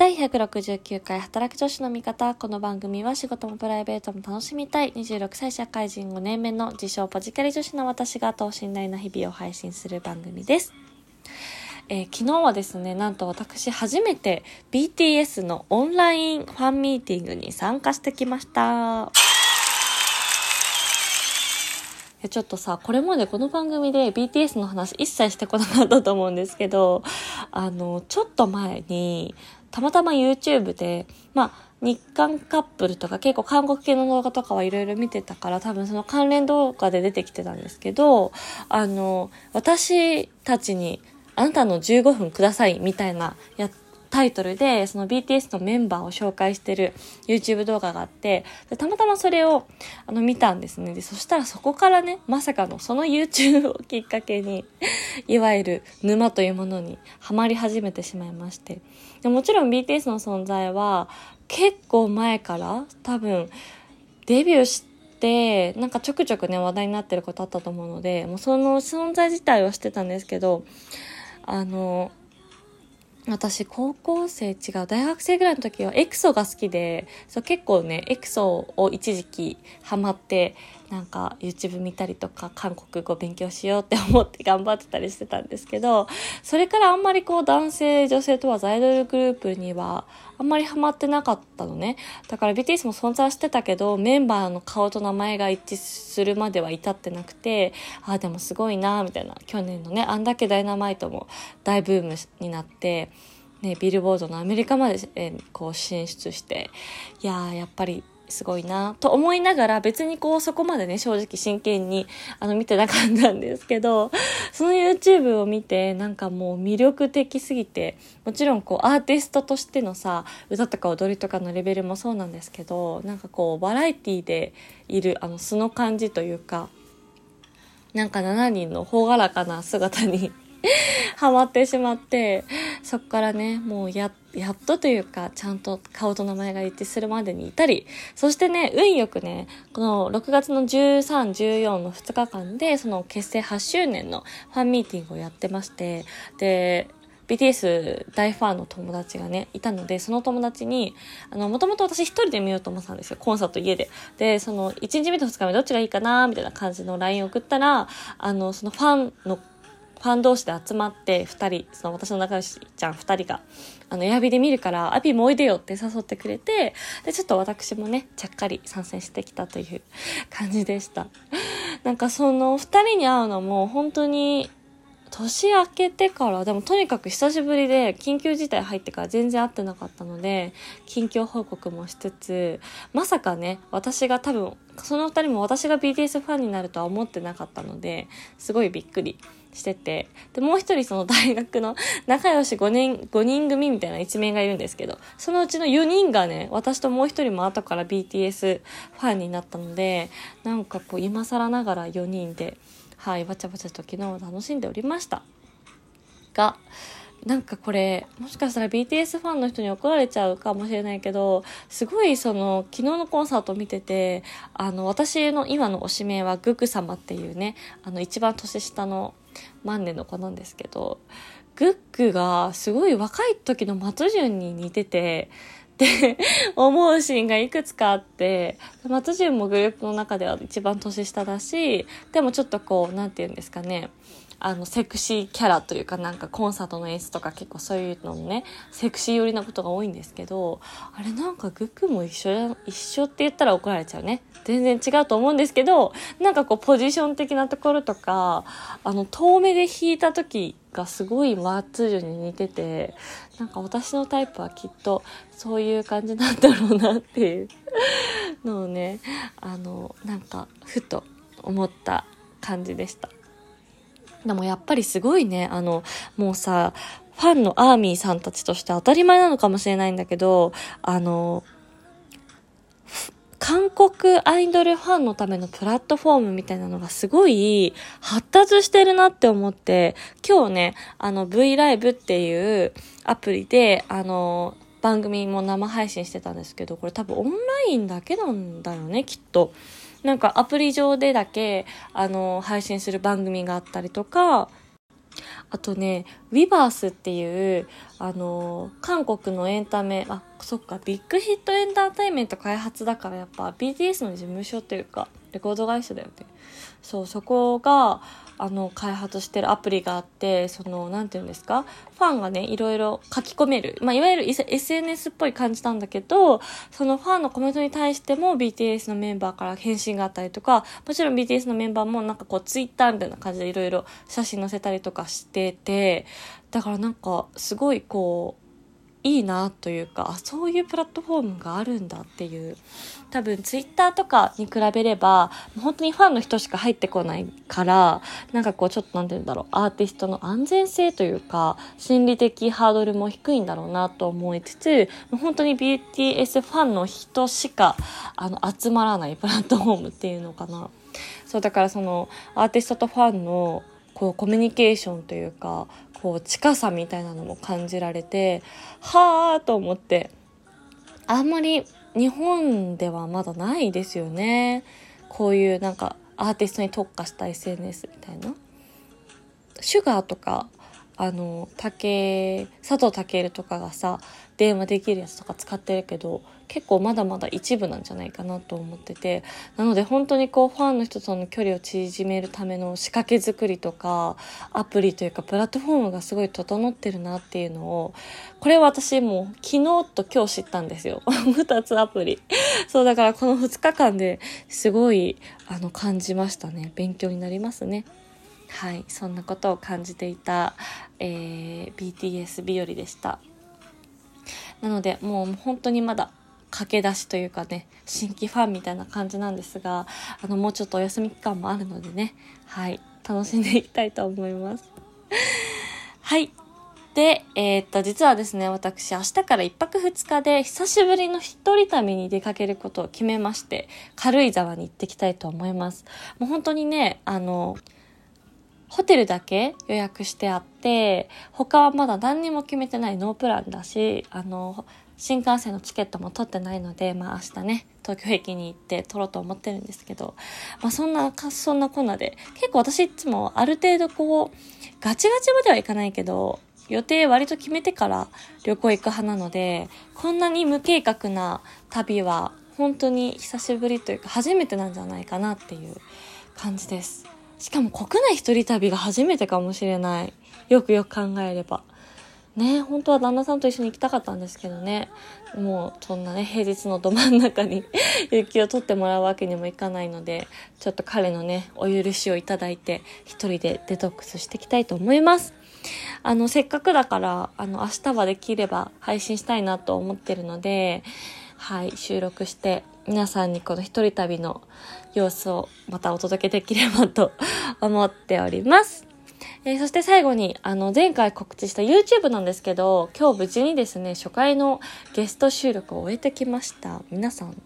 第169回働く女子の味方。この番組は仕事もプライベートも楽しみたい26歳社会人5年目の自称ポジカリ女子の私が等身大な日々を配信する番組です。えー、昨日はですね、なんと私初めて BTS のオンラインファンミーティングに参加してきました。ちょっとさ、これまでこの番組で BTS の話一切してこなかったと思うんですけど、あの、ちょっと前に、たまたま YouTube で、まあ、日韓カップルとか結構韓国系の動画とかはいろいろ見てたから多分その関連動画で出てきてたんですけど、あの、私たちにあなたの15分くださいみたいなやタイトルで、その BTS のメンバーを紹介してる YouTube 動画があって、たまたまそれをあの見たんですね。で、そしたらそこからね、まさかのその YouTube をきっかけに、いわゆる沼というものにハマり始めてしまいまして。でもちろん BTS の存在は結構前から多分デビューして、なんかちょくちょくね、話題になってることあったと思うので、もうその存在自体はしてたんですけど、あの、私高校生違う大学生ぐらいの時はエクソが好きでそう結構ねエクソを一時期ハマってなんか YouTube 見たりとか韓国語勉強しようって 思って頑張ってたりしてたんですけどそれからあんまりこう男性女性問わずアイドルグループにはあんまりハマってなかったのね。だから BTS も存在してたけどメンバーの顔と名前が一致するまでは至ってなくてああでもすごいなみたいな。去年のねあんだけダイナマイトも大ブームになってね、ビルボードのアメリカまで、えこう進出していややっぱりすごいなと思いながら別にこうそこまでね正直真剣にあの見てなかったんですけど その YouTube を見てなんかもう魅力的すぎてもちろんこうアーティストとしてのさ歌とか踊りとかのレベルもそうなんですけどなんかこうバラエティでいるあの素の感じというかなんか7人の朗らかな姿に ハマってしまって、そっからね、もうや、やっとというか、ちゃんと顔と名前が一致するまでにいたり、そしてね、運よくね、この6月の13、14の2日間で、その結成8周年のファンミーティングをやってまして、で、BTS 大ファンの友達がね、いたので、その友達に、あの、もともと私一人で見ようと思ってたんですよ。コンサート家で。で、その、1日目と2日目どっちがいいかなみたいな感じの LINE を送ったら、あの、そのファンのファン同士で集まって2人、その私の仲良しちゃん2人が、あの、エアビで見るから、アビもおいでよって誘ってくれて、で、ちょっと私もね、ちゃっかり参戦してきたという感じでした。なんかその2人に会うのも本当に年明けてから、でもとにかく久しぶりで、緊急事態入ってから全然会ってなかったので、近況報告もしつつ、まさかね、私が多分、その二人も私が BTS ファンになるとは思ってなかったので、すごいびっくりしてて、で、もう一人その 大学の仲良し5年、5人組みたいな一面がいるんですけど、そのうちの4人がね、私ともう一人も後から BTS ファンになったので、なんかこう今更ながら4人で、はい、バチャバチャと昨日楽しんでおりました。が、なんかこれ、もしかしたら BTS ファンの人に怒られちゃうかもしれないけど、すごいその、昨日のコンサート見てて、あの、私の今の推し名はググ様っていうね、あの、一番年下の万年の子なんですけど、グッグがすごい若い時の松潤に似てて、って思うシーンがいくつかあって、松潤もグループの中では一番年下だし、でもちょっとこう、なんて言うんですかね、あの、セクシーキャラというかなんかコンサートの演出とか結構そういうのもね、セクシー寄りなことが多いんですけど、あれなんかグクも一緒一緒って言ったら怒られちゃうね。全然違うと思うんですけど、なんかこうポジション的なところとか、あの、遠目で弾いた時がすごいマッツージュに似てて、なんか私のタイプはきっとそういう感じなんだろうなっていうのをね、あの、なんかふと思った感じでした。でもやっぱりすごいね、あの、もうさ、ファンのアーミーさんたちとして当たり前なのかもしれないんだけど、あの、韓国アイドルファンのためのプラットフォームみたいなのがすごい発達してるなって思って、今日ね、あの V ライブっていうアプリで、あの、番組も生配信してたんですけど、これ多分オンラインだけなんだよね、きっと。なんかアプリ上でだけ、あの、配信する番組があったりとか、あとね、 Weverse っていう、あの、韓国のエンタメ、あ、そっか、 Big Hit Entertainment 開発だからやっぱ BTS の事務所っていうか、レコード会社だよね。そう、そこが、あの、開発してるアプリがあって、その、なんていうんですか？ファンがね、いろいろ書き込める。まあ、いわゆる SNS っぽい感じなんだけど、そのファンのコメントに対しても BTS のメンバーから返信があったりとか、もちろん BTS のメンバーもなんかこう Twitter みたいな感じでいろいろ写真載せたりとかしてて、だからなんかすごいこう、いいなというか、あ、そういうプラットフォームがあるんだっていう。多分ツイッターとかに比べれば、本当にファンの人しか入ってこないから、なんかこうちょっとなんて言うんだろう、アーティストの安全性というか、心理的ハードルも低いんだろうなと思いつつ、本当に BTS ファンの人しか、あの、集まらないプラットフォームっていうのかな。そう、だからその、アーティストとファンの、こう、コミュニケーションというか、こう、近さみたいなのも感じられて、はあと思って、あんまり日本ではまだないですよね。こういうなんかアーティストに特化した SNS みたいな。シュガーとか、あの、竹、佐藤健とかがさ、電話できるやつとか使ってるけど、結構まだまだ一部なんじゃないかなと思ってて、なので本当にこうファンの人との距離を縮めるための仕掛け作りとか、アプリというかプラットフォームがすごい整ってるなっていうのを、これは私もう昨日と今日知ったんですよ。二つアプリ。そうだからこの2日間ですごいあの感じましたね。勉強になりますね。はい、そんなことを感じていた、えー BTS 日和でした。なので、もう本当にまだ駆け出しというかね、新規ファンみたいな感じなんですが、あの、もうちょっとお休み期間もあるのでね、はい、楽しんでいきたいと思います。はい。で、えーっと、実はですね、私、明日から1泊2日で久しぶりの一人旅に出かけることを決めまして、軽井沢に行ってきたいと思います。もう本当にね、あの、ホテルだけ予約してあって、他はまだ何にも決めてないノープランだし、あの、新幹線のチケットも取ってないので、まあ明日ね、東京駅に行って取ろうと思ってるんですけど、まあそんな、そんなこんなで、結構私いつもある程度こう、ガチガチまではいかないけど、予定割と決めてから旅行行く派なので、こんなに無計画な旅は本当に久しぶりというか初めてなんじゃないかなっていう感じです。しかも国内一人旅が初めてかもしれない。よくよく考えれば。ね本当は旦那さんと一緒に行きたかったんですけどね。もうそんなね、平日のど真ん中に 雪を取ってもらうわけにもいかないので、ちょっと彼のね、お許しをいただいて、一人でデトックスしていきたいと思います。あの、せっかくだから、あの、明日はできれば配信したいなと思ってるので、はい、収録して、皆さんにこの一人旅の様子をまたお届けできればと思っております。えーそして最後に、あの、前回告知した YouTube なんですけど、今日無事にですね、初回のゲスト収録を終えてきました。皆さん、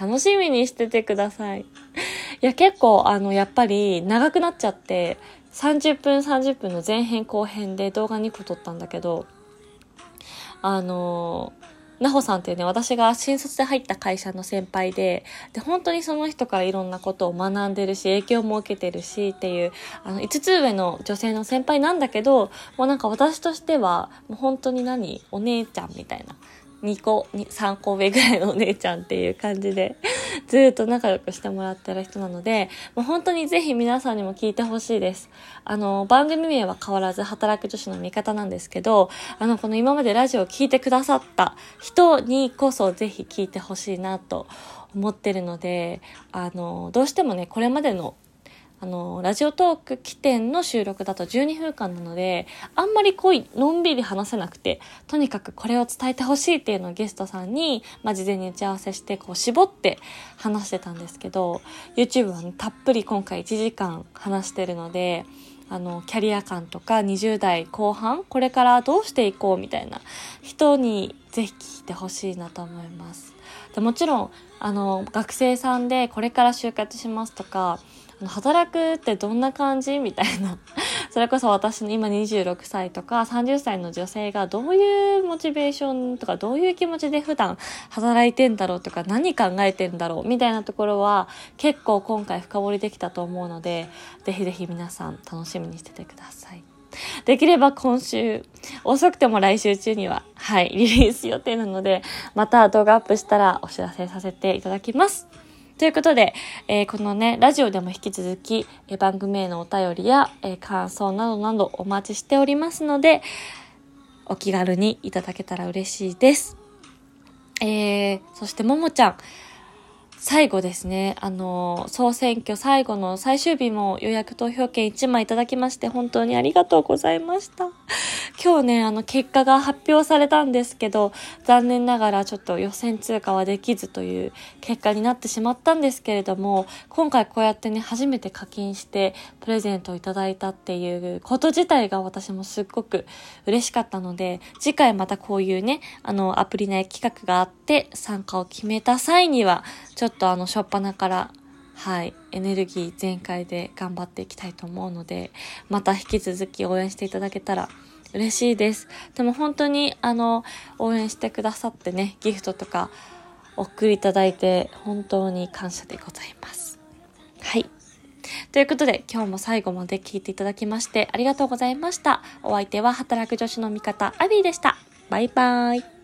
楽しみにしててください。いや、結構、あの、やっぱり長くなっちゃって、30分30分の前編後編で動画2個撮ったんだけど、あのなほさんっていうね、私が新卒で入った会社の先輩で、で、本当にその人からいろんなことを学んでるし、影響も受けてるしっていう、あの、5つ上の女性の先輩なんだけど、もうなんか私としては、もう本当に何？お姉ちゃんみたいな。2個、3個上ぐらいのお姉ちゃんっていう感じで、ずっと仲良くしてもらってる人なので、もう本当にぜひ皆さんにも聞いてほしいです。あの、番組名は変わらず働く女子の味方なんですけど、あの、この今までラジオを聞いてくださった人にこそぜひ聞いてほしいなと思ってるので、あの、どうしてもね、これまでのあの、ラジオトーク起点の収録だと12分間なので、あんまりこう、のんびり話せなくて、とにかくこれを伝えてほしいっていうのをゲストさんに、まあ、事前に打ち合わせして、こう、絞って話してたんですけど、YouTube はね、たっぷり今回1時間話してるので、あの、キャリア感とか20代後半、これからどうしていこうみたいな人にぜひ聞いてほしいなと思います。でもちろん、あの、学生さんでこれから就活しますとか、働くってどんな感じ？みたいな。それこそ私の今26歳とか30歳の女性がどういうモチベーションとかどういう気持ちで普段働いてんだろうとか何考えてんだろうみたいなところは結構今回深掘りできたと思うのでぜひぜひ皆さん楽しみにしててください。できれば今週、遅くても来週中には、はい、リリース予定なので、また動画アップしたらお知らせさせていただきます。ということで、えー、このね、ラジオでも引き続き、えー、番組へのお便りや、えー、感想などなどお待ちしておりますので、お気軽にいただけたら嬉しいです。えー、そしてももちゃん、最後ですね、あの、総選挙最後の最終日も予約投票券1枚いただきまして本当にありがとうございました。今日ね、あの、結果が発表されたんですけど、残念ながらちょっと予選通過はできずという結果になってしまったんですけれども、今回こうやってね、初めて課金してプレゼントをいただいたっていうこと自体が私もすっごく嬉しかったので、次回またこういうね、あの、アプリ内企画があって参加を決めた際には、ちょっとあの、初っ端から、はい、エネルギー全開で頑張っていきたいと思うので、また引き続き応援していただけたら嬉しいです。でも本当に、あの、応援してくださってね、ギフトとか送りいただいて、本当に感謝でございます。はい。ということで、今日も最後まで聞いていただきましてありがとうございました。お相手は働く女子の味方、アビーでした。バイバーイ。